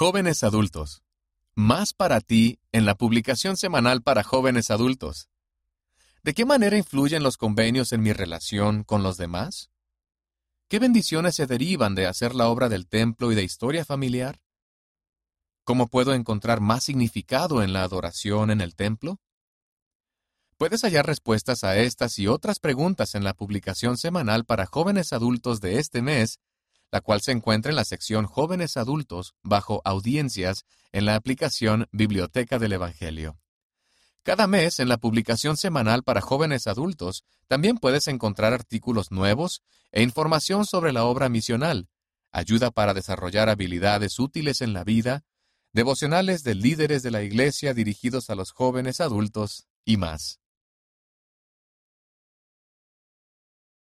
Jóvenes adultos. Más para ti en la publicación semanal para jóvenes adultos. ¿De qué manera influyen los convenios en mi relación con los demás? ¿Qué bendiciones se derivan de hacer la obra del templo y de historia familiar? ¿Cómo puedo encontrar más significado en la adoración en el templo? Puedes hallar respuestas a estas y otras preguntas en la publicación semanal para jóvenes adultos de este mes la cual se encuentra en la sección Jóvenes Adultos bajo Audiencias en la aplicación Biblioteca del Evangelio. Cada mes en la publicación semanal para jóvenes adultos también puedes encontrar artículos nuevos e información sobre la obra misional, ayuda para desarrollar habilidades útiles en la vida, devocionales de líderes de la Iglesia dirigidos a los jóvenes adultos y más.